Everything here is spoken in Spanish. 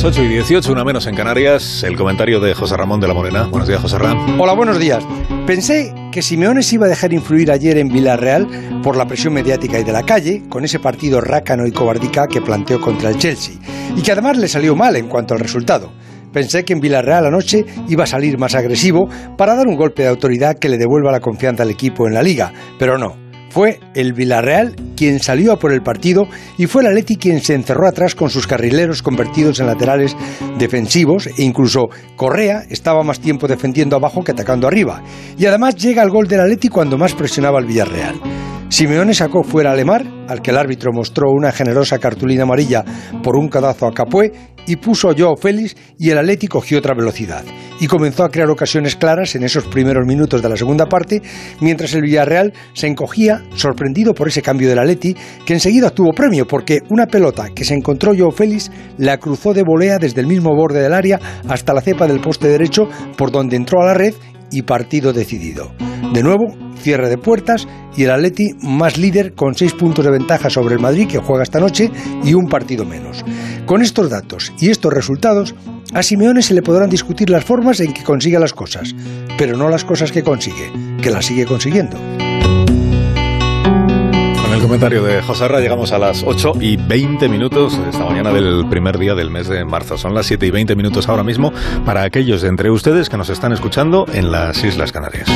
Las 8 y 18, una menos en Canarias, el comentario de José Ramón de la Morena. Buenos días, José Ramón. Hola, buenos días. Pensé que Simeone se iba a dejar influir ayer en Villarreal por la presión mediática y de la calle, con ese partido rácano y cobardica que planteó contra el Chelsea, y que además le salió mal en cuanto al resultado. Pensé que en Villarreal anoche iba a salir más agresivo para dar un golpe de autoridad que le devuelva la confianza al equipo en la liga, pero no. Fue el Villarreal quien salió a por el partido y fue el Atleti quien se encerró atrás con sus carrileros convertidos en laterales defensivos e incluso Correa estaba más tiempo defendiendo abajo que atacando arriba. Y además llega el gol del Atleti cuando más presionaba el Villarreal. Simeone sacó fuera a al que el árbitro mostró una generosa cartulina amarilla por un cadazo a Capué, y puso a Joao Félix y el Atleti cogió otra velocidad. Y comenzó a crear ocasiones claras en esos primeros minutos de la segunda parte, mientras el Villarreal se encogía, sorprendido por ese cambio del Atleti, que enseguida tuvo premio, porque una pelota que se encontró Joao Félix la cruzó de volea desde el mismo borde del área hasta la cepa del poste derecho, por donde entró a la red y partido decidido. De nuevo, cierre de puertas y el Atleti más líder con seis puntos de ventaja sobre el Madrid que juega esta noche y un partido menos. Con estos datos y estos resultados, a Simeone se le podrán discutir las formas en que consigue las cosas, pero no las cosas que consigue, que las sigue consiguiendo. Comentario de José Ra llegamos a las 8 y 20 minutos esta mañana del primer día del mes de marzo. Son las 7 y 20 minutos ahora mismo para aquellos de entre ustedes que nos están escuchando en las Islas Canarias.